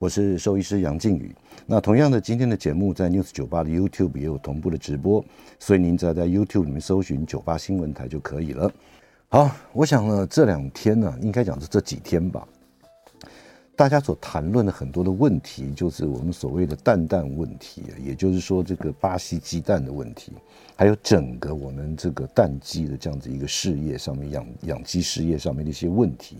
我是兽医师杨靖宇。那同样的，今天的节目在 News 九八的 YouTube 也有同步的直播，所以您只要在 YouTube 里面搜寻九八新闻台就可以了。好，我想呢，这两天呢，应该讲是这几天吧，大家所谈论的很多的问题，就是我们所谓的蛋蛋问题，也就是说这个巴西鸡蛋的问题，还有整个我们这个蛋鸡的这样子一个事业上面养养鸡事业上面的一些问题。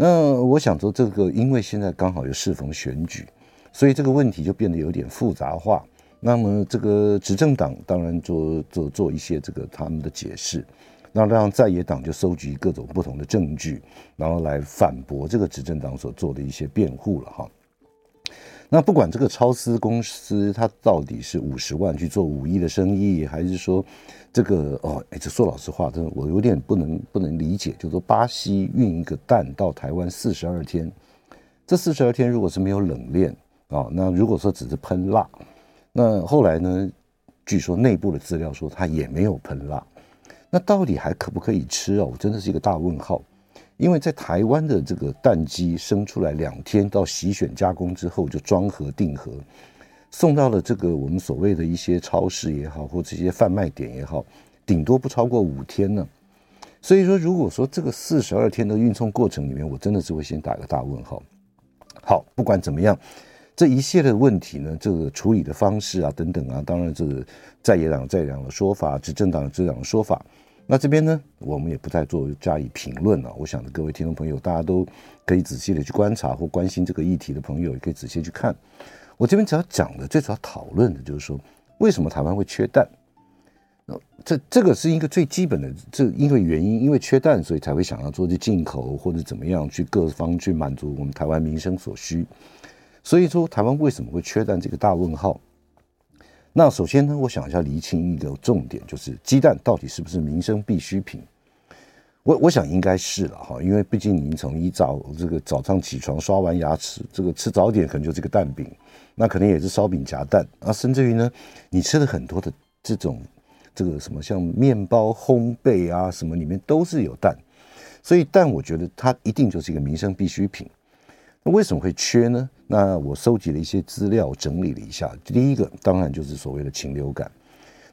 那我想说，这个因为现在刚好又适逢选举，所以这个问题就变得有点复杂化。那么这个执政党当然做做做一些这个他们的解释，那让在野党就收集各种不同的证据，然后来反驳这个执政党所做的一些辩护了哈。那不管这个超丝公司它到底是五十万去做五亿的生意，还是说这个哦，哎，这说老实话，真的我有点不能不能理解，就是说巴西运一个蛋到台湾四十二天，这四十二天如果是没有冷链啊，那如果说只是喷蜡，那后来呢，据说内部的资料说它也没有喷蜡，那到底还可不可以吃哦？我真的是一个大问号。因为在台湾的这个蛋鸡生出来两天到洗选加工之后就装盒定盒，送到了这个我们所谓的一些超市也好，或这些贩卖点也好，顶多不超过五天呢。所以说，如果说这个四十二天的运送过程里面，我真的是会先打个大问号。好，不管怎么样，这一系列的问题呢，这个处理的方式啊等等啊，当然这个在野党在野党的说法，执政党执政党的说法。那这边呢，我们也不再做加以评论了。我想各位听众朋友，大家都可以仔细的去观察或关心这个议题的朋友，也可以仔细去看。我这边只要讲的，最主要讨论的就是说，为什么台湾会缺蛋？那这这个是一个最基本的，这因为原因，因为缺蛋，所以才会想要做这进口或者怎么样去各方去满足我们台湾民生所需。所以说，台湾为什么会缺蛋？这个大问号。那首先呢，我想一下厘清一个重点，就是鸡蛋到底是不是民生必需品？我我想应该是了哈，因为毕竟您从一早这个早上起床刷完牙齿，这个吃早点可能就这个蛋饼，那可能也是烧饼夹蛋啊，甚至于呢，你吃了很多的这种这个什么像面包烘焙啊什么里面都是有蛋，所以蛋我觉得它一定就是一个民生必需品。那为什么会缺呢？那我收集了一些资料，整理了一下。第一个当然就是所谓的禽流感。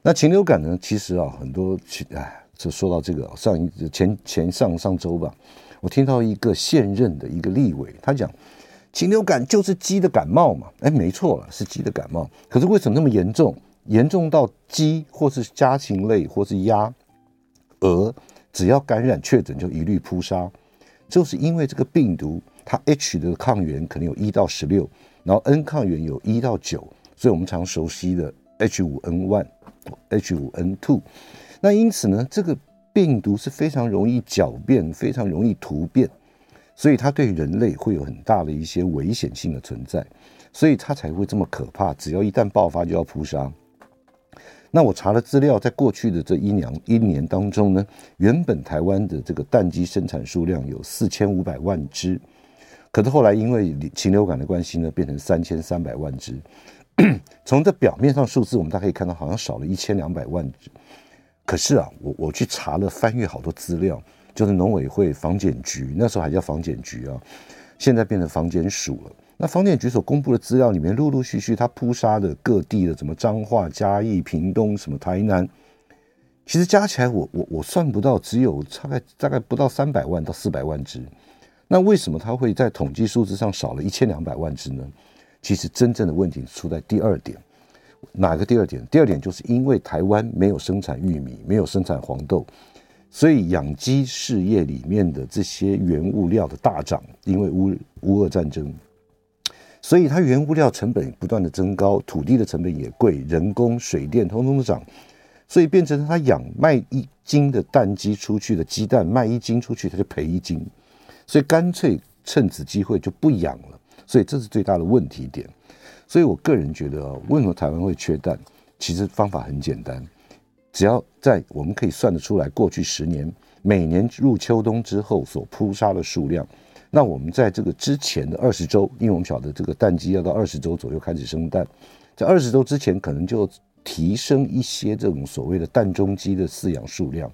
那禽流感呢，其实啊，很多禽，哎，就说到这个上一前前上上周吧，我听到一个现任的一个立委，他讲禽流感就是鸡的感冒嘛。哎，没错了，是鸡的感冒。可是为什么那么严重？严重到鸡或是家禽类或是鸭、鹅，只要感染确诊就一律扑杀，就是因为这个病毒。它 H 的抗原可能有一到十六，然后 N 抗原有一到九，所以我们常熟悉的 H 五 N one、H 五 N two。那因此呢，这个病毒是非常容易狡辩、非常容易突变，所以它对人类会有很大的一些危险性的存在，所以它才会这么可怕。只要一旦爆发，就要扑杀。那我查了资料，在过去的这一两一年当中呢，原本台湾的这个蛋鸡生产数量有四千五百万只。可是后来因为禽流感的关系呢，变成三千三百万只。从这表面上数字，我们大家可以看到，好像少了一千两百万只。可是啊，我我去查了，翻阅好多资料，就是农委会、防检局那时候还叫防检局啊，现在变成防检署了。那防检局所公布的资料里面，陆陆续续他扑杀的各地的什么彰化、嘉义、屏东、什么台南，其实加起来我我我算不到，只有大概大概不到三百万到四百万只。那为什么它会在统计数字上少了一千两百万只呢？其实真正的问题出在第二点，哪个第二点？第二点就是因为台湾没有生产玉米，没有生产黄豆，所以养鸡事业里面的这些原物料的大涨，因为乌乌俄战争，所以它原物料成本不断的增高，土地的成本也贵，人工、水电通通的涨，所以变成它养卖一斤的蛋鸡出去的鸡蛋卖一斤出去，它就赔一斤。所以干脆趁此机会就不养了，所以这是最大的问题点。所以我个人觉得啊，为什么台湾会缺蛋？其实方法很简单，只要在我们可以算得出来，过去十年每年入秋冬之后所扑杀的数量，那我们在这个之前的二十周，因为我们晓得这个蛋鸡要到二十周左右开始生蛋，在二十周之前可能就提升一些这种所谓的蛋中鸡的饲养数量，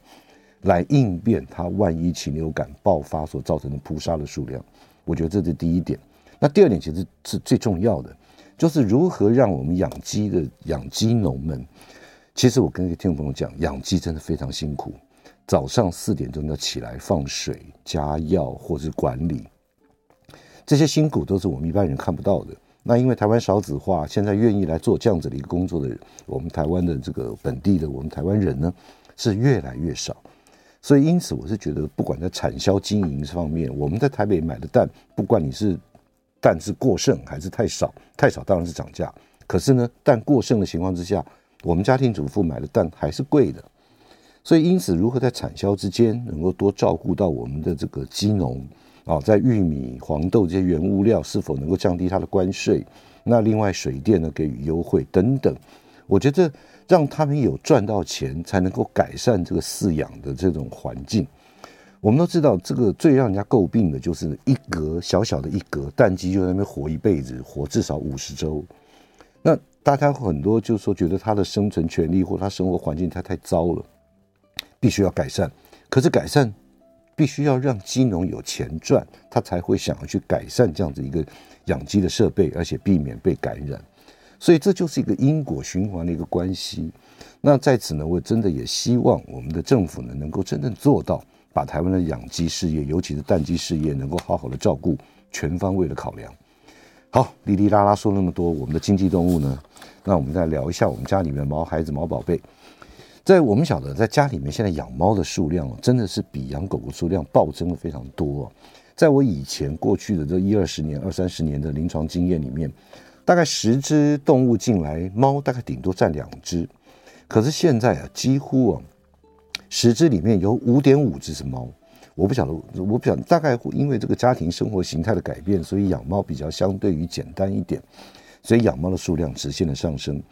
来应变它万一禽流感爆发所造成的扑杀的数量。我觉得这是第一点。那第二点其实是最重要的。就是如何让我们养鸡的养鸡农们，其实我跟听众朋友讲，养鸡真的非常辛苦。早上四点钟要起来放水、加药或是管理，这些辛苦都是我们一般人看不到的。那因为台湾少子化，现在愿意来做这样子的一个工作的人，我们台湾的这个本地的我们台湾人呢，是越来越少。所以因此，我是觉得不管在产销经营方面，我们在台北买的蛋，不管你是。蛋是过剩还是太少？太少当然是涨价。可是呢，蛋过剩的情况之下，我们家庭主妇买的蛋还是贵的。所以因此，如何在产销之间能够多照顾到我们的这个鸡农啊，在玉米、黄豆这些原物料是否能够降低它的关税？那另外水电呢，给予优惠等等，我觉得让他们有赚到钱，才能够改善这个饲养的这种环境。我们都知道，这个最让人家诟病的就是一格小小的一格蛋鸡就在那边活一辈子，活至少五十周。那大家很多就是说，觉得它的生存权利或它生活环境它太糟了，必须要改善。可是改善必须要让鸡农有钱赚，他才会想要去改善这样子一个养鸡的设备，而且避免被感染。所以这就是一个因果循环的一个关系。那在此呢，我真的也希望我们的政府呢，能够真正做到。把台湾的养鸡事业，尤其是蛋鸡事业，能够好好的照顾，全方位的考量。好，哩哩啦啦说那么多，我们的经济动物呢？那我们再聊一下我们家里面的毛孩子、毛宝贝。在我们晓得，在家里面现在养猫的数量真的是比养狗狗数量暴增了非常多。在我以前过去的这一二十年、二三十年的临床经验里面，大概十只动物进来，猫大概顶多占两只。可是现在啊，几乎啊。十只里面有五点五只是猫，我不晓得，我不晓得，大概因为这个家庭生活形态的改变，所以养猫比较相对于简单一点，所以养猫的数量直线的上升。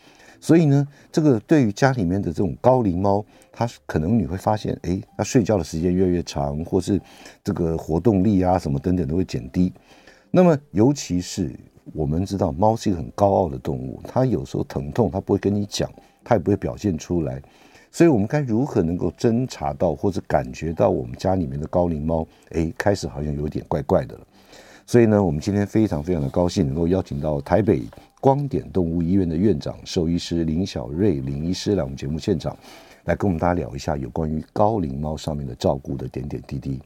所以呢，这个对于家里面的这种高龄猫，它可能你会发现，哎，它睡觉的时间越来越长，或是这个活动力啊什么等等都会减低。那么，尤其是我们知道，猫是一个很高傲的动物，它有时候疼痛，它不会跟你讲，它也不会表现出来。所以，我们该如何能够侦查到或者感觉到我们家里面的高龄猫，哎，开始好像有点怪怪的了。所以呢，我们今天非常非常的高兴，能够邀请到台北光点动物医院的院长兽医师林小瑞林医师来我们节目现场，来跟我们大家聊一下有关于高龄猫上面的照顾的点点滴滴。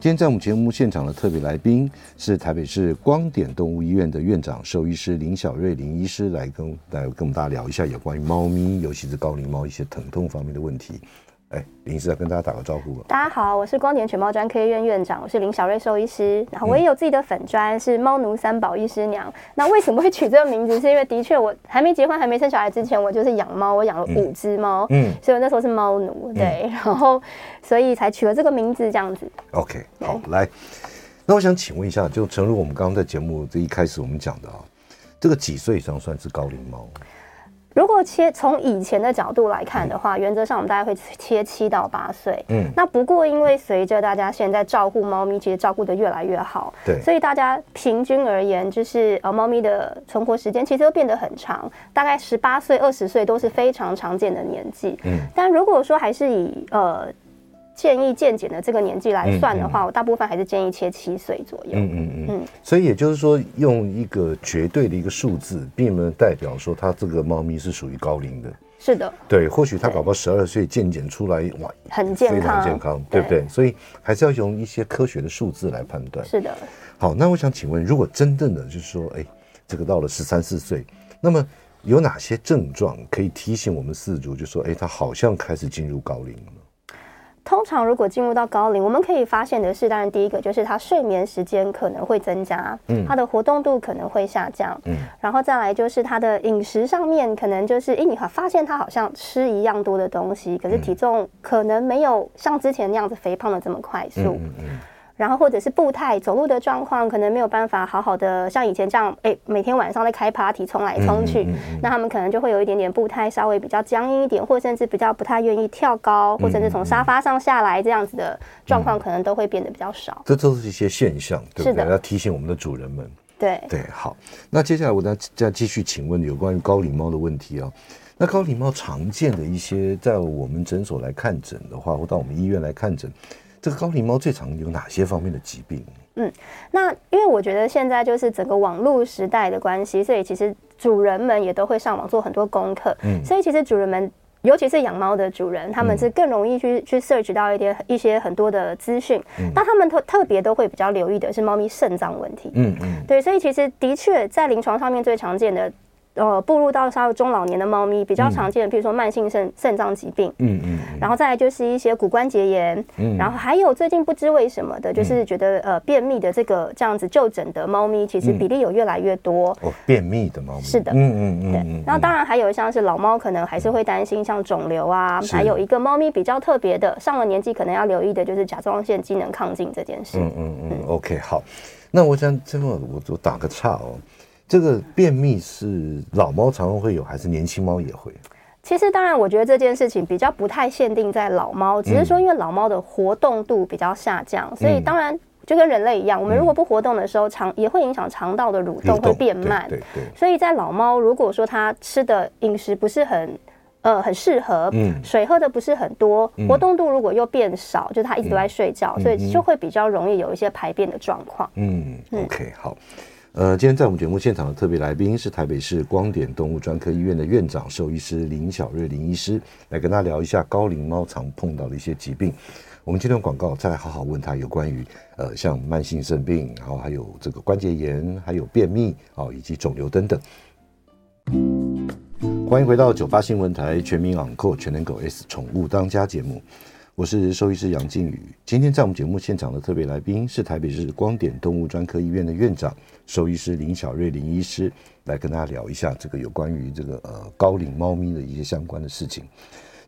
今天在我们节目现场的特别来宾是台北市光点动物医院的院长兽医师林小瑞林医师，来跟来跟我们大家聊一下有关于猫咪，尤其是高龄猫一些疼痛方面的问题。哎，林医师要跟大家打个招呼吧。大家好，我是光点犬猫专科医院院长，我是林小瑞兽医师。然后我也有自己的粉专，是猫奴三宝医师娘。那为什么会取这个名字？是因为的确我还没结婚、还没生小孩之前，我就是养猫，我养了五只猫，嗯，所以我那时候是猫奴，对，嗯、然后所以才取了这个名字这样子。OK，好，来，那我想请问一下，就诚如我们刚刚在节目这一开始我们讲的啊，这个几岁以上算是高龄猫？如果切从以前的角度来看的话，嗯、原则上我们大概会切七到八岁。嗯，那不过因为随着大家现在照顾猫咪，其实照顾的越来越好，对，所以大家平均而言，就是呃，猫咪的存活时间其实都变得很长，大概十八岁、二十岁都是非常常见的年纪。嗯，但如果说还是以呃。建议健检的这个年纪来算的话，嗯嗯、我大部分还是建议切七岁左右。嗯嗯嗯。嗯，所以也就是说，用一个绝对的一个数字，并不能代表说它这个猫咪是属于高龄的。是的。对，或许它搞不好十二岁健检出来，哇，很健康，非常健康，对不对？所以还是要用一些科学的数字来判断。是的。好，那我想请问，如果真正的就是说，哎，这个到了十三四岁，那么有哪些症状可以提醒我们饲主，就说，哎，它好像开始进入高龄了？通常如果进入到高龄，我们可以发现的是，当然第一个就是他睡眠时间可能会增加，嗯，他的活动度可能会下降，嗯，然后再来就是他的饮食上面可能就是，哎，你发现他好像吃一样多的东西，可是体重可能没有像之前那样子肥胖的这么快速，嗯嗯，然后或者是步态走路的状况，可能没有办法好好的像以前这样，哎，每天晚上在开 party 冲来冲去，嗯嗯嗯、那他们可能就会有一点点步态稍微比较僵硬一点，或甚至比较不太愿意跳高，或甚至从沙发上下来这样子的状况，可能都会变得比较少。这都是一些现象，对不对？要提醒我们的主人们。对对，好。那接下来我再再继续请问有关于高龄猫的问题啊、哦。那高龄猫常见的一些，在我们诊所来看诊的话，或到我们医院来看诊。这个高龄猫最常有哪些方面的疾病？嗯，那因为我觉得现在就是整个网络时代的关系，所以其实主人们也都会上网做很多功课。嗯，所以其实主人们，尤其是养猫的主人，他们是更容易去去 search 到一点一些很多的资讯。嗯，但他们特特别都会比较留意的是猫咪肾脏问题。嗯嗯，对，所以其实的确在临床上面最常见的。呃，步入到稍微中老年的猫咪比较常见的，比如说慢性肾肾脏疾病，嗯嗯，然后再来就是一些骨关节炎，嗯，然后还有最近不知为什么的，就是觉得呃便秘的这个这样子就诊的猫咪，其实比例有越来越多。哦，便秘的猫咪是的，嗯嗯嗯，对。然后当然还有像是老猫可能还是会担心像肿瘤啊，还有一个猫咪比较特别的，上了年纪可能要留意的就是甲状腺机能亢进这件事。嗯嗯嗯，OK，好，那我想这么我我打个岔哦。这个便秘是老猫常常会有，还是年轻猫也会？其实，当然，我觉得这件事情比较不太限定在老猫，只是说因为老猫的活动度比较下降，嗯、所以当然就跟人类一样，我们如果不活动的时候，肠、嗯、也会影响肠道的蠕动会变慢。对对，对。所以在老猫，如果说它吃的饮食不是很呃很适合，嗯，水喝的不是很多，活动度如果又变少，就是它一直都在睡觉，嗯、所以就会比较容易有一些排便的状况。嗯，嗯，OK，好。呃，今天在我们节目现场的特别来宾是台北市光点动物专科医院的院长兽医师林小瑞林医师，来跟他聊一下高龄猫常碰到的一些疾病。我们接段广告，再来好好问他有关于呃像慢性肾病，然后还有这个关节炎，还有便秘、哦，以及肿瘤等等。欢迎回到九八新闻台全民昂购全能狗 S 宠物当家节目。我是兽医师杨靖宇，今天在我们节目现场的特别来宾是台北市光点动物专科医院的院长兽医师林小瑞林医师，来跟大家聊一下这个有关于这个呃高龄猫咪的一些相关的事情。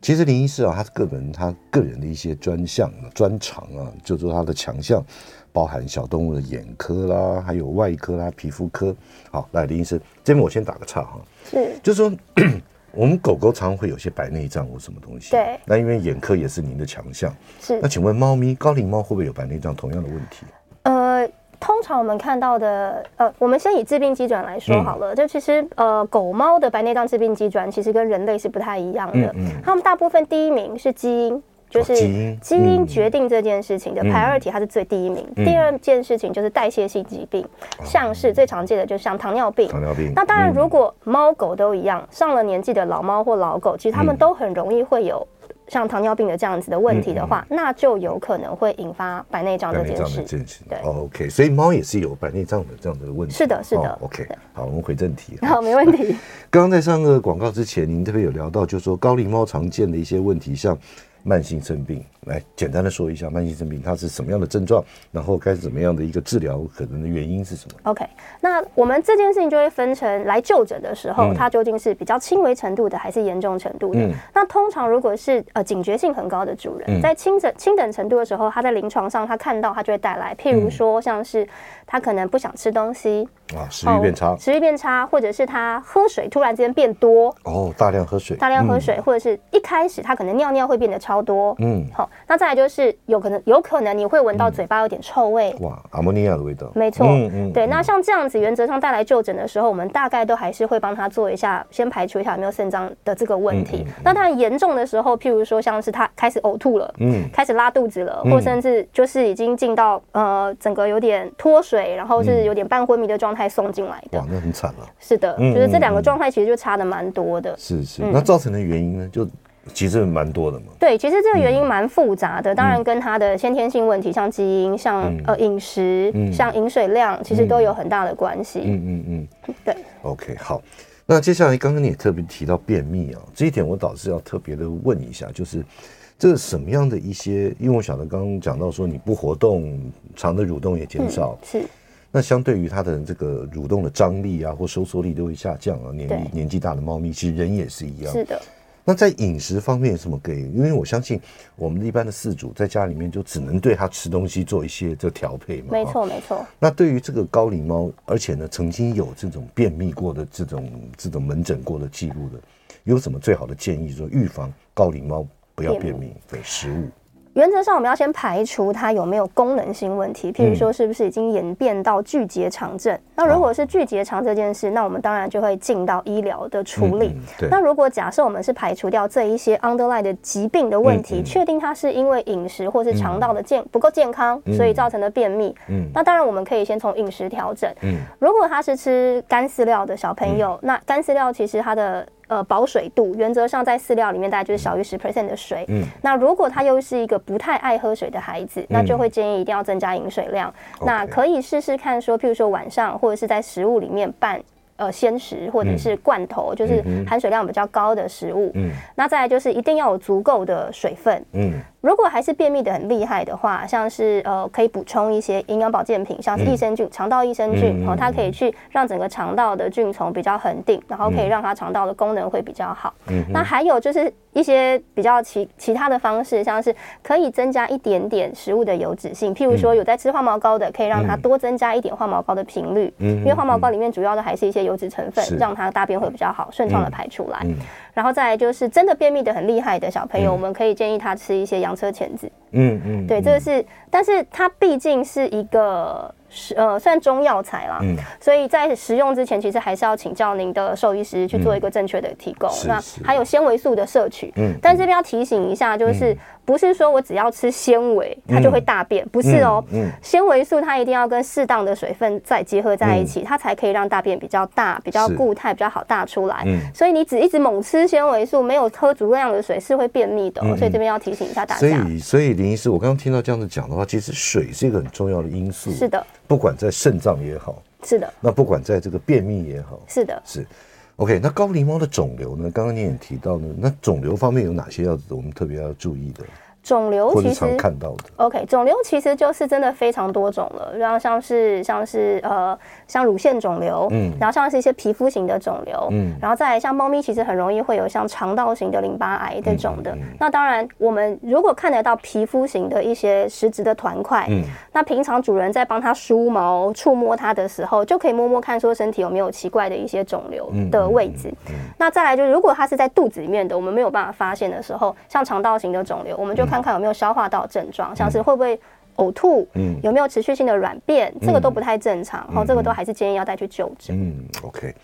其实林医师啊，他个人他个人的一些专项专长啊，就说他的强项包含小动物的眼科啦，还有外科啦、皮肤科。好，来林医师，这边我先打个岔哈，是，就是说。我们狗狗常常会有些白内障或什么东西，对。那因为眼科也是您的强项，是。那请问猫咪高龄猫会不会有白内障同样的问题？呃，通常我们看到的，呃，我们先以致病机转来说好了。嗯、就其实，呃，狗猫的白内障致病机转其实跟人类是不太一样的。嗯。它们大部分第一名是基因。就是基因决定这件事情的 priority，它是最第一名。第二件事情就是代谢性疾病，像是最常见的，就像糖尿病。糖尿病。那当然，如果猫狗都一样，上了年纪的老猫或老狗，其实它们都很容易会有像糖尿病的这样子的问题的话，那就有可能会引发白内障这件事。对，OK。所以猫也是有白内障的这样的问题。是的，是的。OK。好，我们回正题。好，没问题。刚 刚在上个广告之前，您这边有聊到，就是说高龄猫常见的一些问题，像。慢性肾病，来简单的说一下慢性肾病它是什么样的症状，然后该怎么样的一个治疗，可能的原因是什么？OK，那我们这件事情就会分成来就诊的时候，嗯、它究竟是比较轻微程度的，还是严重程度的？嗯、那通常如果是呃警觉性很高的主人，嗯、在轻诊轻等程度的时候，他在临床上他看到他就会带来，譬如说像是他可能不想吃东西。啊，食欲变差，食欲变差，或者是他喝水突然之间变多。哦，大量喝水，大量喝水，或者是一开始他可能尿尿会变得超多，嗯，好，那再来就是有可能，有可能你会闻到嘴巴有点臭味，哇，阿摩尼亚的味道，没错，嗯嗯，对，那像这样子，原则上带来就诊的时候，我们大概都还是会帮他做一下，先排除一下有没有肾脏的这个问题。那他严重的时候，譬如说像是他开始呕吐了，嗯，开始拉肚子了，或甚至就是已经进到呃整个有点脱水，然后是有点半昏迷的状态送进来的。那很惨了，是的，就是这两个状态其实就差的蛮多的。是是，那造成的原因呢，就其实蛮多的嘛。对，其实这个原因蛮复杂的，当然跟他的先天性问题，像基因、像呃饮食、像饮水量，其实都有很大的关系。嗯嗯嗯，对。OK，好，那接下来刚刚你也特别提到便秘啊，这一点我倒是要特别的问一下，就是这是什么样的一些？因为我晓得刚刚讲到说你不活动，肠的蠕动也减少，是。那相对于它的这个蠕动的张力啊，或收缩力都会下降啊。年纪年纪大的猫咪，其实人也是一样。是的。那在饮食方面有什么给？因为我相信我们一般的饲主在家里面就只能对它吃东西做一些这调配嘛。没错，没错。那对于这个高龄猫，而且呢曾经有这种便秘过的这种这种门诊过的记录的，有什么最好的建议说预防高龄猫不要便秘的食物？原则上，我们要先排除它有没有功能性问题，譬如说是不是已经演变到巨结肠症。那如果是巨结肠这件事，那我们当然就会进到医疗的处理。那如果假设我们是排除掉这一些 underlying 的疾病的问题，确定它是因为饮食或是肠道的健不够健康，所以造成的便秘，那当然我们可以先从饮食调整。如果他是吃干饲料的小朋友，那干饲料其实它的呃，保水度原则上在饲料里面大概就是小于十 percent 的水。嗯，那如果他又是一个不太爱喝水的孩子，那就会建议一定要增加饮水量。嗯、那可以试试看说，譬如说晚上或者是在食物里面拌呃鲜食或者是罐头，就是含水量比较高的食物。嗯，那再来就是一定要有足够的水分。嗯。如果还是便秘的很厉害的话，像是呃可以补充一些营养保健品，像是益生菌、肠道益生菌，哦，它可以去让整个肠道的菌丛比较恒定，然后可以让它肠道的功能会比较好。嗯，那还有就是一些比较其其他的方式，像是可以增加一点点食物的油脂性，譬如说有在吃化毛膏的，可以让它多增加一点化毛膏的频率，嗯，因为化毛膏里面主要的还是一些油脂成分，让它大便会比较好顺畅的排出来。然后再来就是真的便秘的很厉害的小朋友，我们可以建议他吃一些洋车前子。嗯嗯，对，这个是，但是它毕竟是一个。是呃，算中药材啦，嗯，所以在食用之前，其实还是要请教您的兽医师去做一个正确的提供。嗯、那还有纤维素的摄取，嗯，但这边要提醒一下，就是不是说我只要吃纤维，它就会大便，不是哦，嗯，纤维素它一定要跟适当的水分再结合在一起，它才可以让大便比较大、比较固态、比较好大出来。嗯，所以你只一直猛吃纤维素，没有喝足量的水，是会便秘的。所以这边要提醒一下大家。所以，所以林医师，我刚刚听到这样子讲的话，其实水是一个很重要的因素。是的。不管在肾脏也好，是的。那不管在这个便秘也好，是的，是。OK，那高龄猫的肿瘤呢？刚刚你也提到呢，那肿瘤方面有哪些要我们特别要注意的？肿瘤其实看到的，OK，肿瘤其实就是真的非常多种了，然后像是像是呃像乳腺肿瘤，嗯，然后像是一些皮肤型的肿瘤，嗯，然后再来像猫咪其实很容易会有像肠道型的淋巴癌这种的。嗯嗯嗯、那当然，我们如果看得到皮肤型的一些实质的团块，嗯，那平常主人在帮它梳毛、触摸它的时候，就可以摸摸看说身体有没有奇怪的一些肿瘤的位置。那再来就是如果它是在肚子里面的，我们没有办法发现的时候，像肠道型的肿瘤，我们就看看有没有消化道症状，像是会不会呕吐，嗯，有没有持续性的软便，嗯、这个都不太正常，哦、嗯，这个都还是建议要带去就诊。嗯，OK，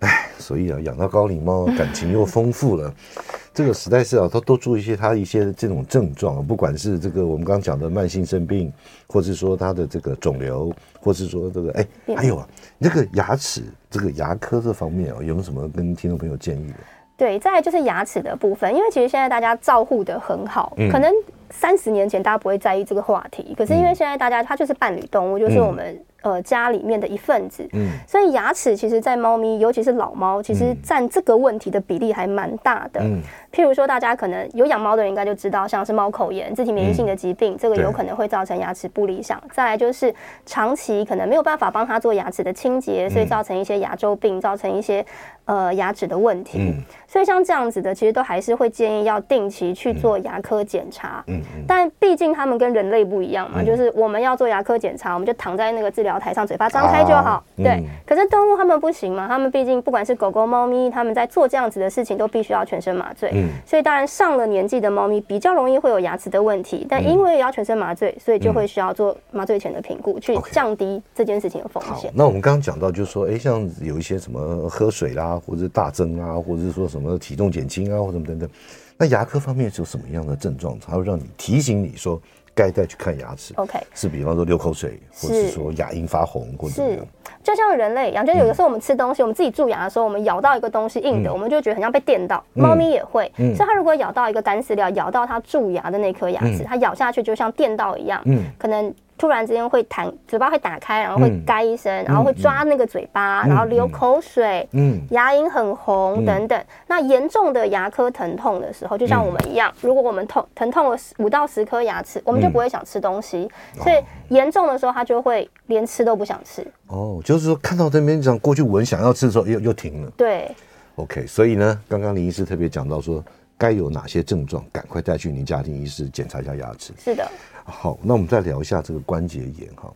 哎，所以啊，养到高龄猫，感情又丰富了，这个实在是啊，都多注意一些它一些这种症状，不管是这个我们刚刚讲的慢性肾病，或是说它的这个肿瘤，或是说这个哎，还有啊，那个牙齿这个牙科这方面啊，有没有什么跟听众朋友建议的？对，再来就是牙齿的部分，因为其实现在大家照护的很好，嗯、可能三十年前大家不会在意这个话题，可是因为现在大家它就是伴侣动物，就是我们。呃，家里面的一份子，嗯，所以牙齿其实，在猫咪，尤其是老猫，其实占这个问题的比例还蛮大的。嗯，譬如说，大家可能有养猫的人应该就知道，像是猫口炎、自体免疫性的疾病，这个有可能会造成牙齿不理想。再来就是长期可能没有办法帮它做牙齿的清洁，所以造成一些牙周病，造成一些呃牙齿的问题。嗯，所以像这样子的，其实都还是会建议要定期去做牙科检查。嗯，但毕竟他们跟人类不一样嘛，就是我们要做牙科检查，我们就躺在那个治疗。台上嘴巴张开就好，啊嗯、对。可是动物他们不行嘛，他们毕竟不管是狗狗、猫咪，他们在做这样子的事情都必须要全身麻醉。嗯。所以当然上了年纪的猫咪比较容易会有牙齿的问题，但因为要全身麻醉，所以就会需要做麻醉前的评估，去降低这件事情的风险。那我们刚刚讲到，就是说，哎，像有一些什么喝水啦，或者是大增啊，或者是说什么体重减轻啊，或者什么等等，那牙科方面是有什么样的症状，才会让你提醒你说？该带去看牙齿，OK，是比方说流口水，或者是。说牙龈发红，或者是就像人类一样，就有的时候我们吃东西，我们自己蛀牙的时候，我们咬到一个东西硬的，我们就觉得很像被电到。猫咪也会，所以它如果咬到一个干饲料，咬到它蛀牙的那颗牙齿，它咬下去就像电到一样，可能。突然之间会弹，嘴巴会打开，然后会嘎一声，然后会抓那个嘴巴，然后流口水，嗯，牙龈很红等等。那严重的牙科疼痛的时候，就像我们一样，如果我们痛疼痛了五到十颗牙齿，我们就不会想吃东西。所以严重的时候，它就会连吃都不想吃。哦，就是说看到这边这样过去闻，想要吃的时候又又停了。对。OK，所以呢，刚刚林医师特别讲到说，该有哪些症状，赶快带去您家庭医师检查一下牙齿。是的。好，那我们再聊一下这个关节炎哈。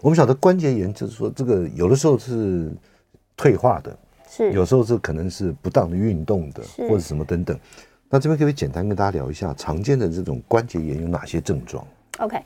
我们晓得关节炎就是说，这个有的时候是退化的，是有时候是可能是不当的运动的，或者什么等等。那这边可不可以简单跟大家聊一下常见的这种关节炎有哪些症状？OK。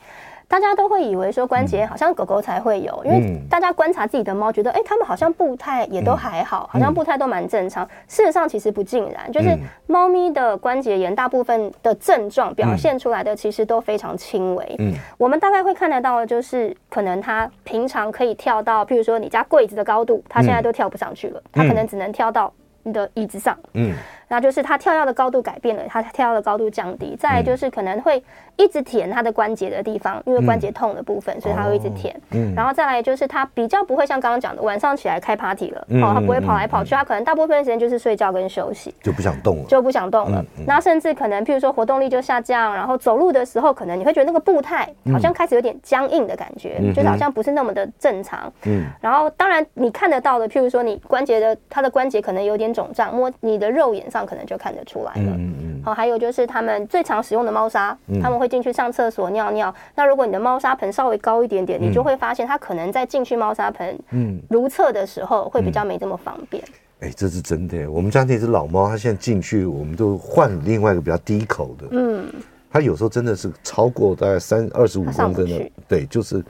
大家都会以为说关节炎好像狗狗才会有，因为大家观察自己的猫，觉得哎，它们好像步态也都还好，好像步态都蛮正常。事实上其实不尽然，就是猫咪的关节炎大部分的症状表现出来的其实都非常轻微。嗯，我们大概会看得到的就是，可能它平常可以跳到，譬如说你家柜子的高度，它现在都跳不上去了，它可能只能跳到你的椅子上。嗯。那就是它跳跃的高度改变了，它跳跃的高度降低。再来就是可能会一直舔它的关节的地方，因为关节痛的部分，嗯、所以它会一直舔。嗯，然后再来就是它比较不会像刚刚讲的晚上起来开 party 了，嗯、哦，它不会跑来跑去，它可能大部分时间就是睡觉跟休息，就不想动了，就不想动了。嗯、那甚至可能譬如说活动力就下降，然后走路的时候可能你会觉得那个步态好像开始有点僵硬的感觉，嗯、就是好像不是那么的正常。嗯，然后当然你看得到的，譬如说你关节的它的关节可能有点肿胀，摸你的肉眼上可能就看得出。来了，嗯嗯，好，还有就是他们最常使用的猫砂，他们会进去上厕所尿尿。那如果你的猫砂盆稍微高一点点，你就会发现它可能在进去猫砂盆，嗯，如厕的时候会比较没这么方便。哎，这是真的。我们家那只老猫，它现在进去，我们都换另外一个比较低口的，嗯，它有时候真的是超过大概三二十五公分的，对，就是。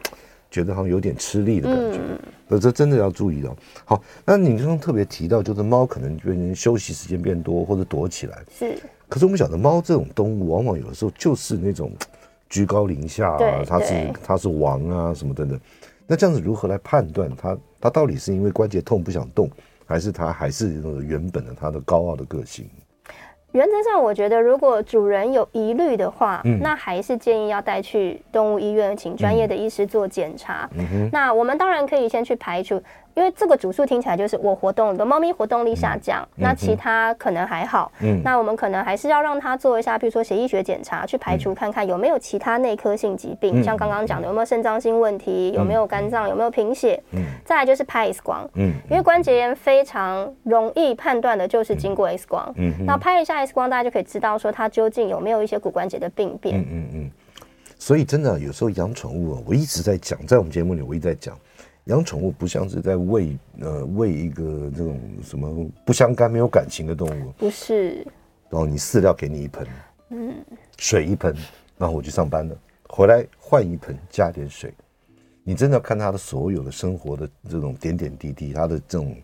觉得好像有点吃力的感觉，那、嗯、这真的要注意哦。好，那你刚刚特别提到，就是猫可能变成休息时间变多，或者躲起来。是。可是我们晓得，猫这种动物往往有的时候就是那种居高临下啊，它是它是王啊什么等等。那这样子如何来判断它它到底是因为关节痛不想动，还是它还是那种原本的它的高傲的个性？原则上，我觉得如果主人有疑虑的话，嗯、那还是建议要带去动物医院，请专业的医师做检查。那我们当然可以先去排除。因为这个主诉听起来就是我活动的猫咪活动力下降，嗯、那其他可能还好。嗯，那我们可能还是要让它做一下，比如说血液学检查，去排除看看有没有其他内科性疾病，嗯、像刚刚讲的有没有肾脏性问题，嗯、有没有肝脏，有没有贫血。嗯，再来就是拍 X 光。嗯，因为关节炎非常容易判断的就是经过 X 光。嗯，那拍一下 X 光，大家就可以知道说它究竟有没有一些骨关节的病变。嗯嗯嗯。所以真的有时候养宠物啊，我一直在讲，在我们节目里我一直在讲。养宠物不像是在喂呃喂一个这种什么不相干、没有感情的动物，不是。然后你饲料给你一盆，嗯，水一盆，然后我去上班了，回来换一盆，加点水。你真的要看他的所有的生活的这种点点滴滴，他的这种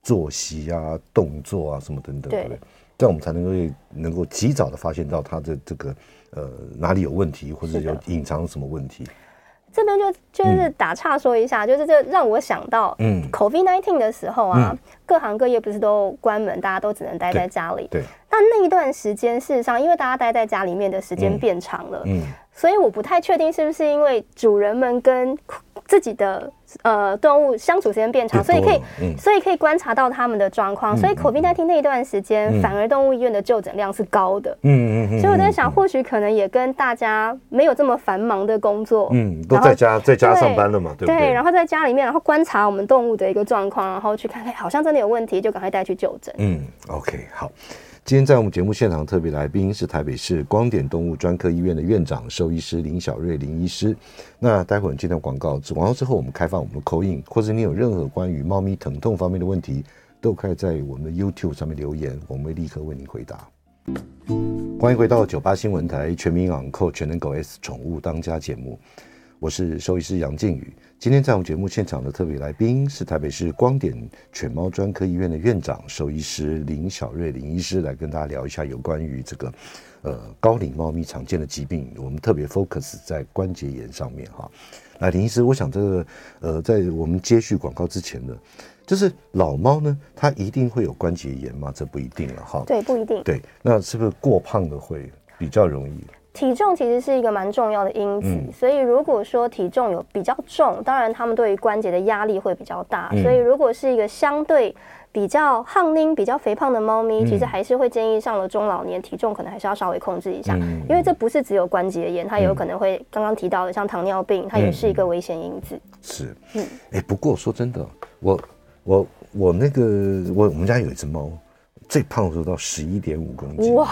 作息啊、动作啊什么等等，对不对？这样我们才能够能够及早的发现到他的这个呃哪里有问题，或者有隐藏什么问题。这边就就是打岔说一下，嗯、就是这让我想到，嗯，COVID nineteen 的时候啊，嗯、各行各业不是都关门，大家都只能待在家里。对。对，但那一段时间，事实上，因为大家待在家里面的时间变长了，嗯，嗯，所以我不太确定是不是因为主人们跟自己的。呃，动物相处时间变长，所以可以，嗯、所以可以观察到他们的状况。嗯、所以 COVID-19 那一段时间，嗯、反而动物医院的就诊量是高的。嗯嗯嗯。所以我在想，或许可能也跟大家没有这么繁忙的工作，嗯，都在家在家上班了嘛，对不对？对，然后在家里面，然后观察我们动物的一个状况，然后去看看，好像真的有问题，就赶快带去就诊。嗯，OK，好。今天在我们节目现场特别来宾是台北市光点动物专科医院的院长兽医师林小瑞林医师。那待会儿接到广告，广告之后我们开放我们的口音或者你有任何关于猫咪疼痛方面的问题，都可以在我们的 YouTube 上面留言，我们会立刻为您回答。欢迎回到九八新闻台全民养狗全能狗 S 宠物当家节目，我是兽医师杨靖宇。今天在我们节目现场的特别来宾是台北市光点犬猫专科医院的院长兽医师林小瑞林医师，来跟大家聊一下有关于这个呃高龄猫咪常见的疾病，我们特别 focus 在关节炎上面哈。来，林医师，我想这个呃在我们接续广告之前呢，就是老猫呢，它一定会有关节炎吗？这不一定了哈。对，不一定。对，那是不是过胖的会比较容易？体重其实是一个蛮重要的因子，嗯、所以如果说体重有比较重，当然他们对于关节的压力会比较大。嗯、所以如果是一个相对比较胖拎、比较肥胖的猫咪，嗯、其实还是会建议上了中老年体重可能还是要稍微控制一下，嗯、因为这不是只有关节炎，它有可能会刚刚提到的像糖尿病，它也是一个危险因子。是，嗯，哎，不过说真的，我我我那个我我们家有一只猫，最胖的时候到十一点五公斤。哇！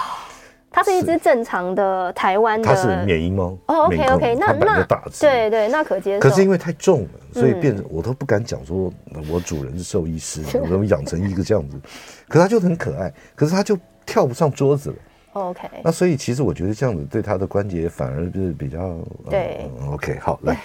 它是一只正常的台湾的，它是缅因猫。哦，OK OK，那那大只，对对，那可接受。可是因为太重了，所以变成我都不敢讲说，我主人是兽医师，我怎么养成一个这样子？可它就很可爱，可是它就跳不上桌子了。OK，那所以其实我觉得这样子对它的关节反而就是比较对。OK，好，来。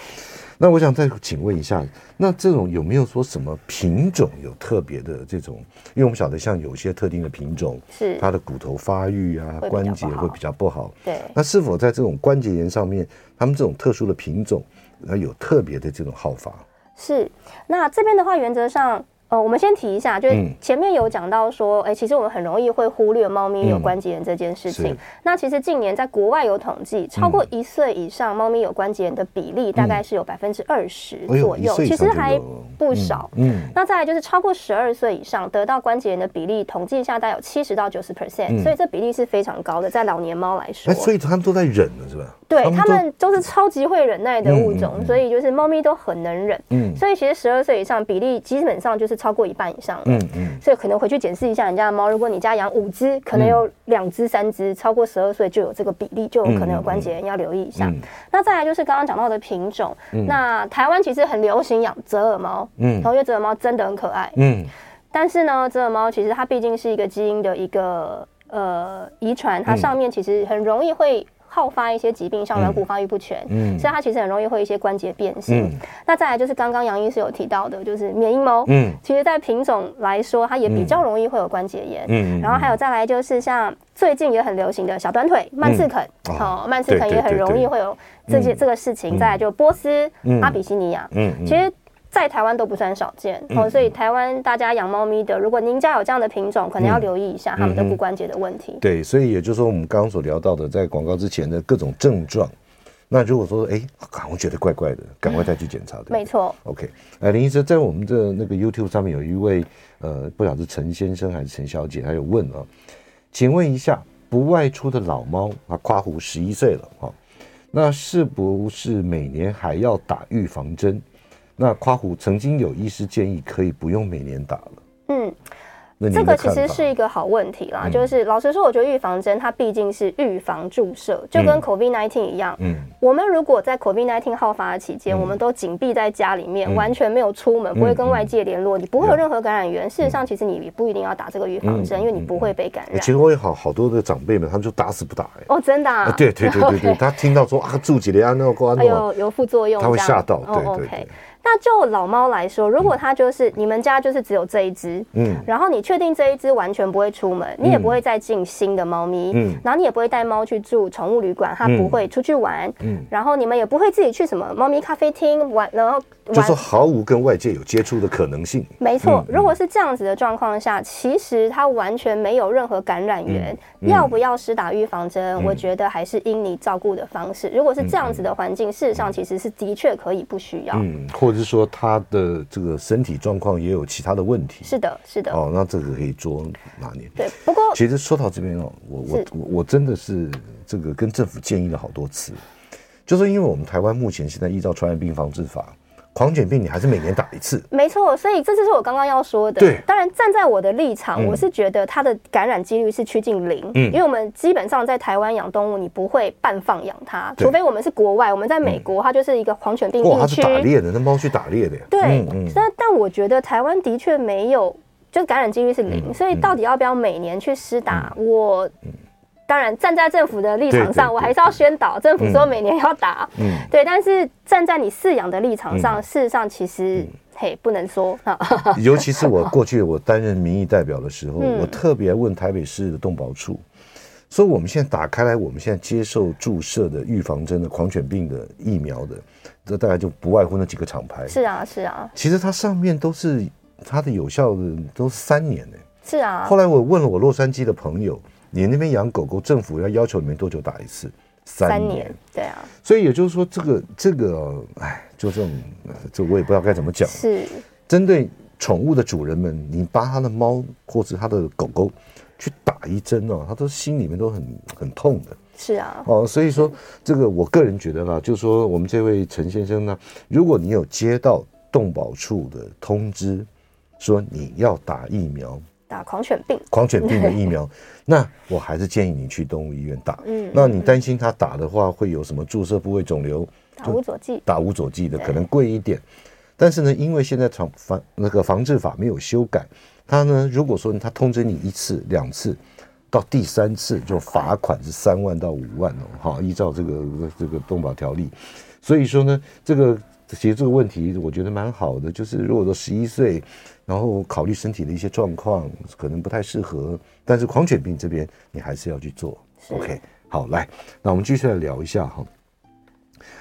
那我想再请问一下，那这种有没有说什么品种有特别的这种？因为我们晓得像有些特定的品种，是它的骨头发育啊，关节会比较不好。对。那是否在这种关节炎上面，他们这种特殊的品种，那有特别的这种好法？是。那这边的话，原则上。呃，我们先提一下，就是前面有讲到说，哎、嗯欸，其实我们很容易会忽略猫咪有关节炎这件事情。嗯、那其实近年在国外有统计，超过一岁以上猫咪有关节炎的比例大概是有百分之二十左右，嗯、其实还不少。嗯，嗯那再来就是超过十二岁以上得到关节炎的比例，统计一下大概有七十到九十 percent，所以这比例是非常高的，在老年猫来说。哎所以他们都在忍了，是吧？对，他们都是超级会忍耐的物种，嗯、所以就是猫咪都很能忍。嗯，所以其实十二岁以上比例基本上就是超过一半以上。嗯嗯，所以可能回去检视一下人家的猫，如果你家养五只，可能有两只、三只超过十二岁就有这个比例，就有可能有关节炎，要留意一下。嗯、那再来就是刚刚讲到的品种，嗯、那台湾其实很流行养折耳猫，嗯，因为折耳猫真的很可爱，嗯，但是呢，折耳猫其实它毕竟是一个基因的一个呃遗传，它上面其实很容易会。好发一些疾病，像软骨发育不全，嗯，所以它其实很容易会一些关节变形。嗯、那再来就是刚刚杨医师有提到的，就是缅因猫，嗯，其实，在品种来说，它也比较容易会有关节炎，嗯，然后还有再来就是像最近也很流行的小短腿曼赤肯，好，曼赤肯也很容易会有这些这个事情。再来就波斯阿比西尼亚，嗯，其实。在台湾都不算少见，哦，所以台湾大家养猫咪的，如果您家有这样的品种，可能要留意一下它们的骨关节的问题。对，所以也就是说，我们刚刚所聊到的，在广告之前的各种症状，那如果说，哎，我觉得怪怪的，赶快再去检查的。没错。OK，哎，林医生，在我们的那个 YouTube 上面有一位，呃，不晓得是陈先生还是陈小姐，还有问啊，请问一下，不外出的老猫啊，夸虎十一岁了啊，那是不是每年还要打预防针？那夸虎曾经有医师建议可以不用每年打了。嗯，这个其实是一个好问题啦。嗯、就是老实说，我觉得预防针它毕竟是预防注射，就跟 COVID-19 一样。嗯，我们如果在 COVID-19 好发的期间，嗯、我们都紧闭在家里面，嗯、完全没有出门，不会跟外界联络，嗯、你不会有任何感染源。嗯、事实上，其实你也不一定要打这个预防针，嗯、因为你不会被感染。其实我有好好多的长辈们，他们就打死不打哎、欸。哦，真的、啊啊？对对对对对，他听到说啊，注几年啊，那个关有有副作用，他会吓到。对对对。Okay 那就老猫来说，如果它就是你们家就是只有这一只，嗯，然后你确定这一只完全不会出门，你也不会再进新的猫咪，嗯，然后你也不会带猫去住宠物旅馆，它不会出去玩，嗯，然后你们也不会自己去什么猫咪咖啡厅玩，然后就是毫无跟外界有接触的可能性。没错，如果是这样子的状况下，其实它完全没有任何感染源，要不要施打预防针？我觉得还是因你照顾的方式。如果是这样子的环境，事实上其实是的确可以不需要，嗯，或者是说他的这个身体状况也有其他的问题。是的，是的。哦，那这个可以做拿捏？对，不过其实说到这边哦，我我我我真的是这个跟政府建议了好多次，就是因为我们台湾目前现在依照传染病防治法。狂犬病你还是每年打一次，没错，所以这就是我刚刚要说的。对，当然站在我的立场，我是觉得它的感染几率是趋近零。嗯，因为我们基本上在台湾养动物，你不会半放养它，除非我们是国外，我们在美国，它就是一个狂犬病疫区。哇，它是打猎的，那猫去打猎的呀。对，但但我觉得台湾的确没有，就是感染几率是零，所以到底要不要每年去施打，我。当然，站在政府的立场上，我还是要宣导政府说每年要打。嗯，对。但是站在你饲养的立场上，事实上其实嘿不能说。尤其是我过去我担任民意代表的时候，我特别问台北市的动保处，说我们现在打开来，我们现在接受注射的预防针的狂犬病的疫苗的，这大概就不外乎那几个厂牌。是啊，是啊。其实它上面都是它的有效的都是三年呢。是啊。后来我问了我洛杉矶的朋友。你那边养狗狗，政府要要求你们多久打一次？三年，对啊。所以也就是说，这个这个，哎，就这种，这我也不知道该怎么讲。是针对宠物的主人们，你把他的猫或者他的狗狗去打一针哦，他都心里面都很很痛的。是啊。哦，所以说这个，我个人觉得啦，就是说我们这位陈先生呢，如果你有接到动保处的通知，说你要打疫苗，打狂犬病，狂犬病的疫苗，那我还是建议你去动物医院打。嗯，那你担心他打的话会有什么注射部位肿瘤？打无佐剂，打无佐剂的可能贵一点，但是呢，因为现在防防那个防治法没有修改，他呢，如果说他通知你一次两次，到第三次就罚款是三万到五万哦，哈，依照这个这个动保条例，所以说呢，这个。其实这个问题我觉得蛮好的，就是如果说十一岁，然后考虑身体的一些状况，可能不太适合，但是狂犬病这边你还是要去做。OK，好，来，那我们继续来聊一下哈。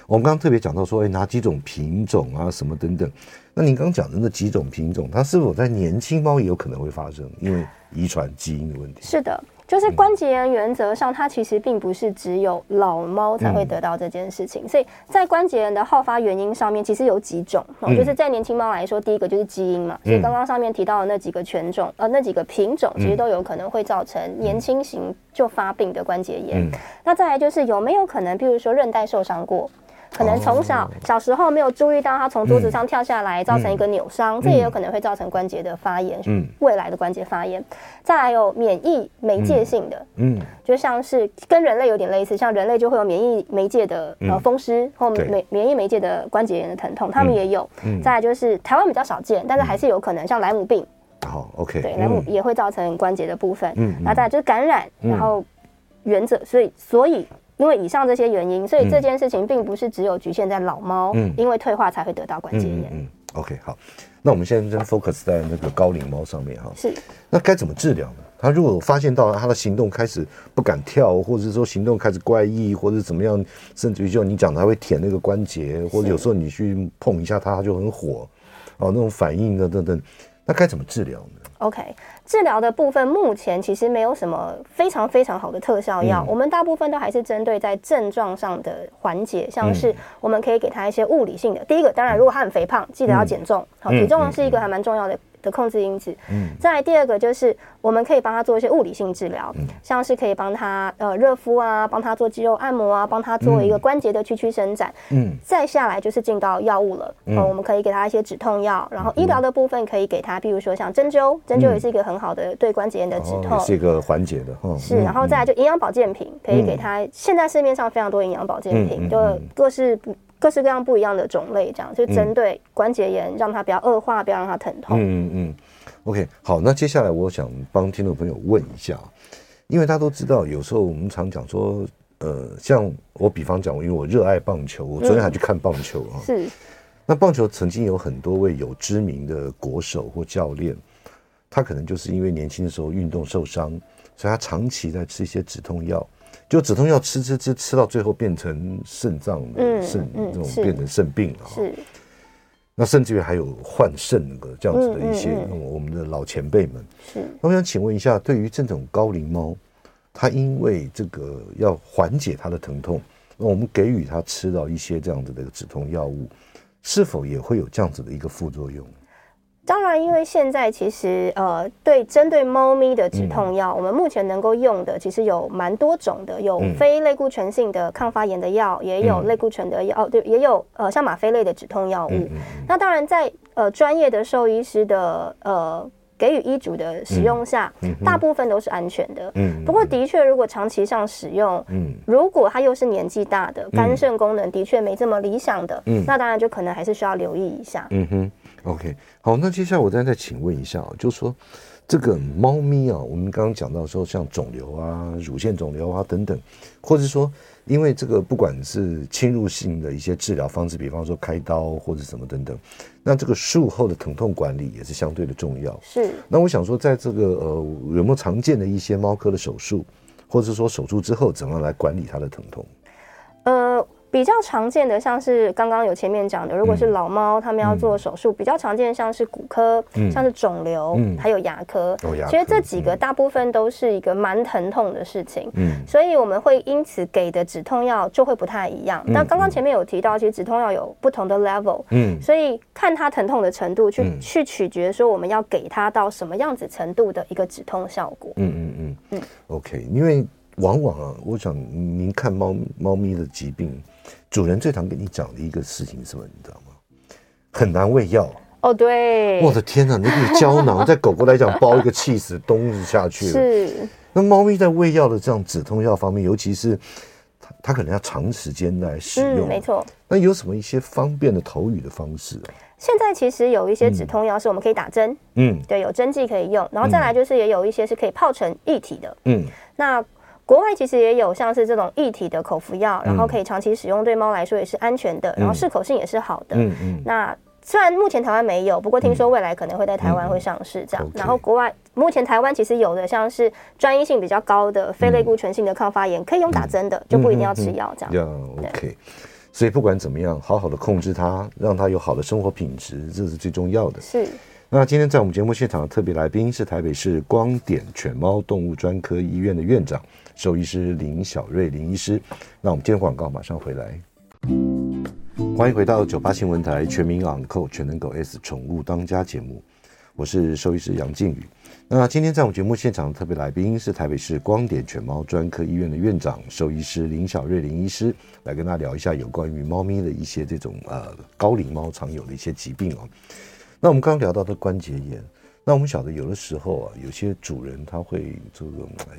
我们刚刚特别讲到说，哎，哪几种品种啊，什么等等。那您刚刚讲的那几种品种，它是否在年轻猫也有可能会发生？因为遗传基因的问题。是的。就是关节炎，原则上它其实并不是只有老猫才会得到这件事情，所以在关节炎的好发原因上面，其实有几种。就是在年轻猫来说，第一个就是基因嘛，所以刚刚上面提到的那几个犬种，呃，那几个品种，其实都有可能会造成年轻型就发病的关节炎。那再来就是有没有可能，譬如说韧带受伤过？可能从小小时候没有注意到，他从桌子上跳下来，造成一个扭伤，这也有可能会造成关节的发炎，嗯，未来的关节发炎。再来有免疫媒介性的，嗯，就像是跟人类有点类似，像人类就会有免疫媒介的呃风湿或免免疫媒介的关节炎的疼痛，他们也有。再来就是台湾比较少见，但是还是有可能像莱姆病，好，OK，对，莱姆也会造成关节的部分。嗯，那再来就是感染，然后原则，所以所以。因为以上这些原因，所以这件事情并不是只有局限在老猫，嗯，因为退化才会得到关节炎。嗯，嗯，OK，好，那我们现在先 focus 在那个高龄猫上面哈。是。那该怎么治疗呢？他如果发现到他的行动开始不敢跳，或者是说行动开始怪异，或者怎么样，甚至于就你讲他会舔那个关节，或者有时候你去碰一下它，它就很火，哦，那种反应的等等，那该怎么治疗呢？OK，治疗的部分目前其实没有什么非常非常好的特效药，嗯、我们大部分都还是针对在症状上的缓解，像是我们可以给他一些物理性的。第一个，当然如果他很肥胖，记得要减重，好，体重是一个还蛮重要的。的控制因子，嗯，再来第二个就是我们可以帮他做一些物理性治疗，嗯，像是可以帮他呃热敷啊，帮他做肌肉按摩啊，帮他做一个关节的屈曲伸展，嗯，再下来就是进到药物了，嗯，我们可以给他一些止痛药，然后医疗的部分可以给他，比如说像针灸，针灸也是一个很好的对关节炎的止痛，是一个缓解的，哦，是，然后再来就营养保健品，可以给他，现在市面上非常多营养保健品，就各式不。各式各样不一样的种类，这样就针对关节炎，让它不要恶化，不要让它疼痛。嗯嗯 OK，好，那接下来我想帮听众朋友问一下，因为大家都知道，有时候我们常讲说，呃，像我比方讲，因为我热爱棒球，我昨天还去看棒球啊。是。那棒球曾经有很多位有知名的国手或教练，他可能就是因为年轻的时候运动受伤，所以他长期在吃一些止痛药。就止痛药吃吃吃吃到最后变成肾脏的肾这种变成肾病了。是。那甚至于还有换肾那个这样子的一些我们的老前辈们。是。那我想请问一下，对于这种高龄猫，它因为这个要缓解它的疼痛，那我们给予它吃到一些这样子的止痛药物，是否也会有这样子的一个副作用？当然，因为现在其实呃，对针对猫咪的止痛药，嗯、我们目前能够用的其实有蛮多种的，有非类固醇性的抗发炎的药，也有类固醇的药，哦，对，也有呃像吗啡类的止痛药物。那当然在，在呃专业的兽医师的呃给予医嘱的使用下，嗯嗯、大部分都是安全的。嗯。不过，的确，如果长期上使用，嗯，如果他又是年纪大的，肝肾功能的确没这么理想的，嗯，那当然就可能还是需要留意一下。嗯哼。OK，好，那接下来我再再请问一下啊，就是说这个猫咪啊，我们刚刚讲到说像肿瘤啊、乳腺肿瘤啊等等，或者说因为这个不管是侵入性的一些治疗方式，比方说开刀或者什么等等，那这个术后的疼痛管理也是相对的重要。是。那我想说，在这个呃有没有常见的一些猫科的手术，或者说手术之后怎么样来管理它的疼痛？呃。比较常见的，像是刚刚有前面讲的，如果是老猫，他们要做手术，比较常见像是骨科，像是肿瘤，还有牙科。其实这几个大部分都是一个蛮疼痛的事情，所以我们会因此给的止痛药就会不太一样。那刚刚前面有提到，其实止痛药有不同的 level，所以看它疼痛的程度，去去取决说我们要给它到什么样子程度的一个止痛效果。嗯嗯嗯。嗯，OK，因为往往啊，我想您看猫猫咪的疾病。主人最常跟你讲的一个事情是什么？你知道吗？很难喂药哦，对，我的天哪，那个胶囊在狗狗来讲包一个气死冬日下去了。是。那猫咪在喂药的这样止痛药方面，尤其是它它可能要长时间来使用，嗯、没错。那有什么一些方便的投语的方式啊？现在其实有一些止痛药是我们可以打针，嗯，对，有针剂可以用。然后再来就是也有一些是可以泡成液体的，嗯。那国外其实也有像是这种一体的口服药，然后可以长期使用，对猫来说也是安全的，然后适口性也是好的，嗯嗯。那虽然目前台湾没有，不过听说未来可能会在台湾会上市这样。然后国外目前台湾其实有的像是专一性比较高的非类固醇性的抗发炎，可以用打针的，就不一定要吃药这样。OK。所以不管怎么样，好好的控制它，让它有好的生活品质，这是最重要的。是。那今天在我们节目现场的特别来宾是台北市光点犬猫动物专科医院的院长、兽医师林小瑞林医师。那我们今天广告马上回来。欢迎回到九八新闻台《全民昂扣全能狗 S 宠物当家》节目，我是兽医师杨靖宇。那今天在我们节目现场的特别来宾是台北市光点犬猫专科医院的院长、兽医师林小瑞林医师，来跟大家聊一下有关于猫咪的一些这种呃高龄猫常有的一些疾病哦。那我们刚刚聊到的关节炎，那我们晓得有的时候啊，有些主人他会这个哎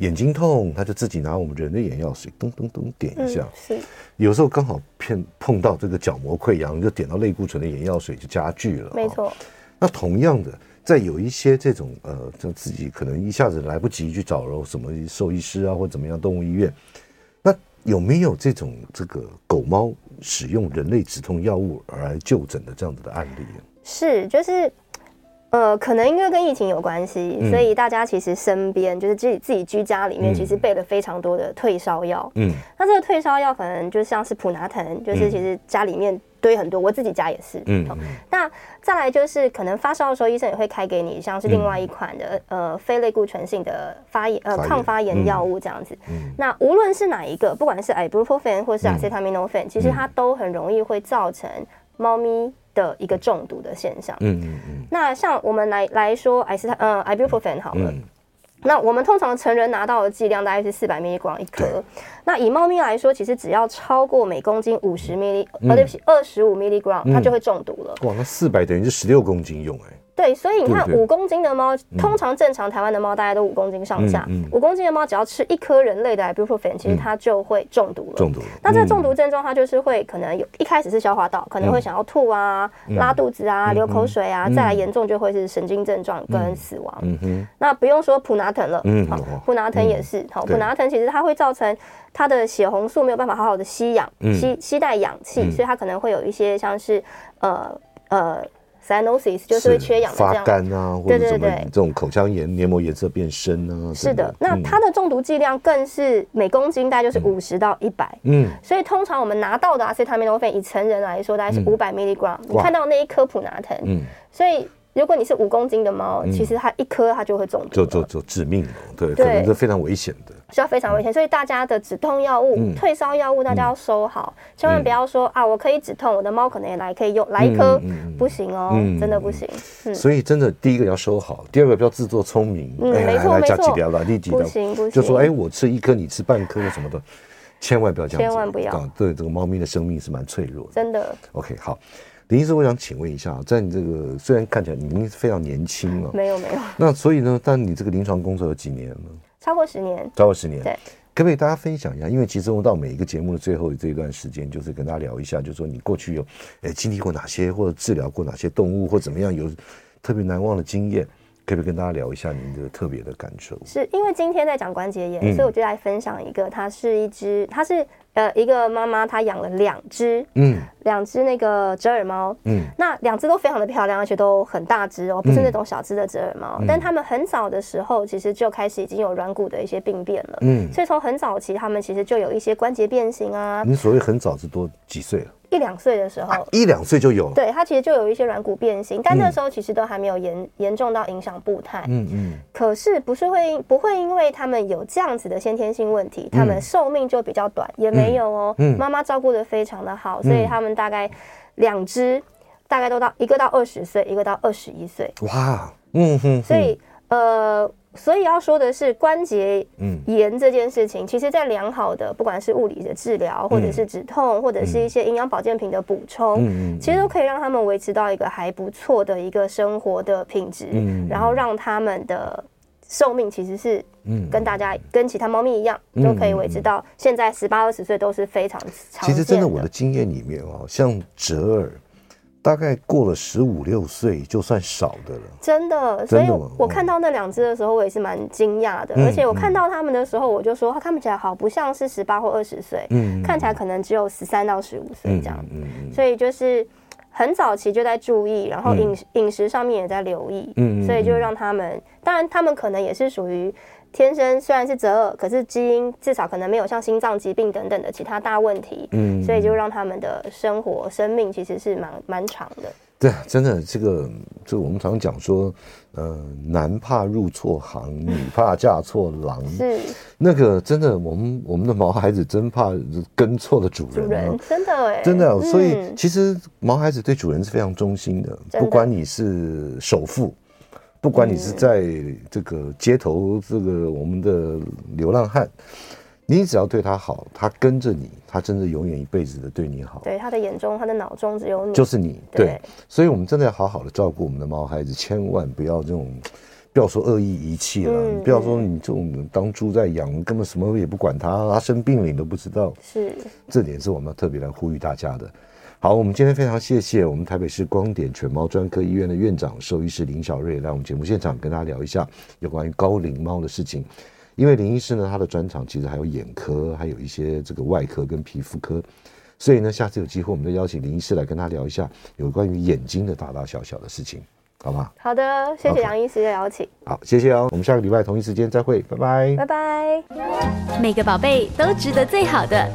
眼睛痛，他就自己拿我们人的眼药水咚咚咚点一下，嗯、是有时候刚好碰碰到这个角膜溃疡，就点到类固醇的眼药水就加剧了，没错。那同样的。在有一些这种呃，就自己可能一下子来不及去找了什么兽医师啊，或怎么样动物医院，那有没有这种这个狗猫使用人类止痛药物而来就诊的这样子的案例？是，就是。呃，可能因为跟疫情有关系，嗯、所以大家其实身边就是自己自己居家里面，其实备了非常多的退烧药。嗯，那这个退烧药可能就像是普拿疼，就是其实家里面堆很多，我自己家也是。嗯，那再来就是可能发烧的时候，医生也会开给你，像是另外一款的、嗯、呃非类固醇性的发炎呃抗发炎药物这样子。嗯，那无论是哪一个，不管是 ibuprofen 或是 acetaminophen，、嗯、其实它都很容易会造成猫咪。的一个中毒的现象。嗯嗯嗯。那像我们来来说，艾司他呃，ibuprofen 好了。那我们通常成人拿到的剂量大概是四百 milligram 一颗。那以猫咪来说，其实只要超过每公斤五十 milli，呃，对不起，二十五 milligram，它就会中毒了。哇，那四百等于是十六公斤用哎。对，所以你看，五公斤的猫，通常正常台湾的猫大概都五公斤上下。五公斤的猫只要吃一颗人类的 ibuprofen，其实它就会中毒了。中毒。那这个中毒症状，它就是会可能有一开始是消化道，可能会想要吐啊、拉肚子啊、流口水啊，再来严重就会是神经症状跟死亡。嗯哼。那不用说普拿疼了，嗯，好，普拿疼也是。好，普拿疼其实它会造成它的血红素没有办法好好的吸氧、吸吸带氧气，所以它可能会有一些像是呃呃。Cyanosis 就是会缺氧的这样，发干啊，或者什么这种口腔炎、黏膜颜色变深啊。是的，那它的中毒剂量更是每公斤大概就是五十到一百。嗯，所以通常我们拿到的 acetaminophen 以成人来说大概是五百 milligram。你看到那一颗普拿疼，嗯，所以。如果你是五公斤的猫，其实它一颗它就会中毒，就就就致命了，对，可能是非常危险的，是要非常危险。所以大家的止痛药物、退烧药物，大家要收好，千万不要说啊，我可以止痛，我的猫可能也来可以用，来一颗不行哦，真的不行。所以真的第一个要收好，第二个不要自作聪明，嗯，没错没错，不行不行，就说哎，我吃一颗，你吃半颗什么的，千万不要这样，千万不要，对这个猫咪的生命是蛮脆弱的，真的。OK，好。林医师，我想请问一下，在你这个虽然看起来你已经非常年轻了，没有没有，那所以呢，但你这个临床工作有几年了？超过十年，超过十年。对，可不可以大家分享一下？因为其实我到每一个节目的最后这一段时间，就是跟大家聊一下，就是说你过去有诶经历过哪些，或者治疗过哪些动物，或怎么样有特别难忘的经验，可不可以跟大家聊一下您的特别的感受？是因为今天在讲关节炎，嗯、所以我就来分享一个，它是一只，它是。呃，一个妈妈她养了两只，嗯，两只那个折耳猫，嗯，那两只都非常的漂亮，而且都很大只哦，不是那种小只的折耳猫，嗯、但它们很早的时候其实就开始已经有软骨的一些病变了，嗯，所以从很早期他们其实就有一些关节变形啊。你所谓很早是多几岁了？一两岁的时候，啊、一两岁就有，对，它其实就有一些软骨变形，但那时候其实都还没有严严重到影响步态。嗯嗯。可是不是会不会因为他们有这样子的先天性问题，他们寿命就比较短？嗯、也没有哦。嗯。妈妈照顾的非常的好，所以他们大概两只大概都到一个到二十岁，一个到二十一岁。哇。嗯哼。所以呃。所以要说的是关节炎这件事情，嗯、其实在良好的不管是物理的治疗，或者是止痛，嗯、或者是一些营养保健品的补充，嗯、其实都可以让他们维持到一个还不错的一个生活的品质，嗯、然后让他们的寿命其实是跟大家跟其他猫咪一样，嗯、都可以维持到现在十八二十岁都是非常长。其实真的，我的经验里面哦，像折耳。大概过了十五六岁就算少的了，真的。所以我看到那两只的时候，我也是蛮惊讶的。而且我看到他们的时候，我就说，他看起来好不像是十八或二十岁，看起来可能只有十三到十五岁这样。所以就是很早期就在注意，然后饮饮食上面也在留意。所以就让他们，当然他们可能也是属于。天生虽然是折耳，可是基因至少可能没有像心脏疾病等等的其他大问题，嗯，所以就让他们的生活生命其实是蛮蛮长的。对，真的这个，就我们常讲说，呃，男怕入错行，女怕嫁错郎，是。那个真的，我们我们的毛孩子真怕跟错了主人，主人真的哎，真的，所以其实毛孩子对主人是非常忠心的，不管你是首富。不管你是在这个街头，这个我们的流浪汉，你只要对他好，他跟着你，他真的永远一辈子的对你好。对，他的眼中，他的脑中只有你，就是你。对，对，所以我们真的要好好的照顾我们的猫孩子，千万不要这种，不要说恶意遗弃了，嗯、不要说你这种当猪在养，根本什么也不管他，他生病了你都不知道。是，这点是我们要特别来呼吁大家的。好，我们今天非常谢谢我们台北市光点犬猫专科医院的院长兽医师林小瑞来我们节目现场跟大家聊一下有关于高龄猫的事情。因为林医师呢，他的专长其实还有眼科，还有一些这个外科跟皮肤科，所以呢，下次有机会我们再邀请林医师来跟他聊一下有关于眼睛的大大小小的事情，好吗？好的，谢谢杨医师的邀请。好，谢谢哦，我们下个礼拜同一时间再会，拜拜，拜拜。每个宝贝都值得最好的。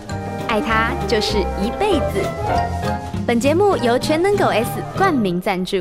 爱他就是一辈子。本节目由全能狗 S 冠名赞助。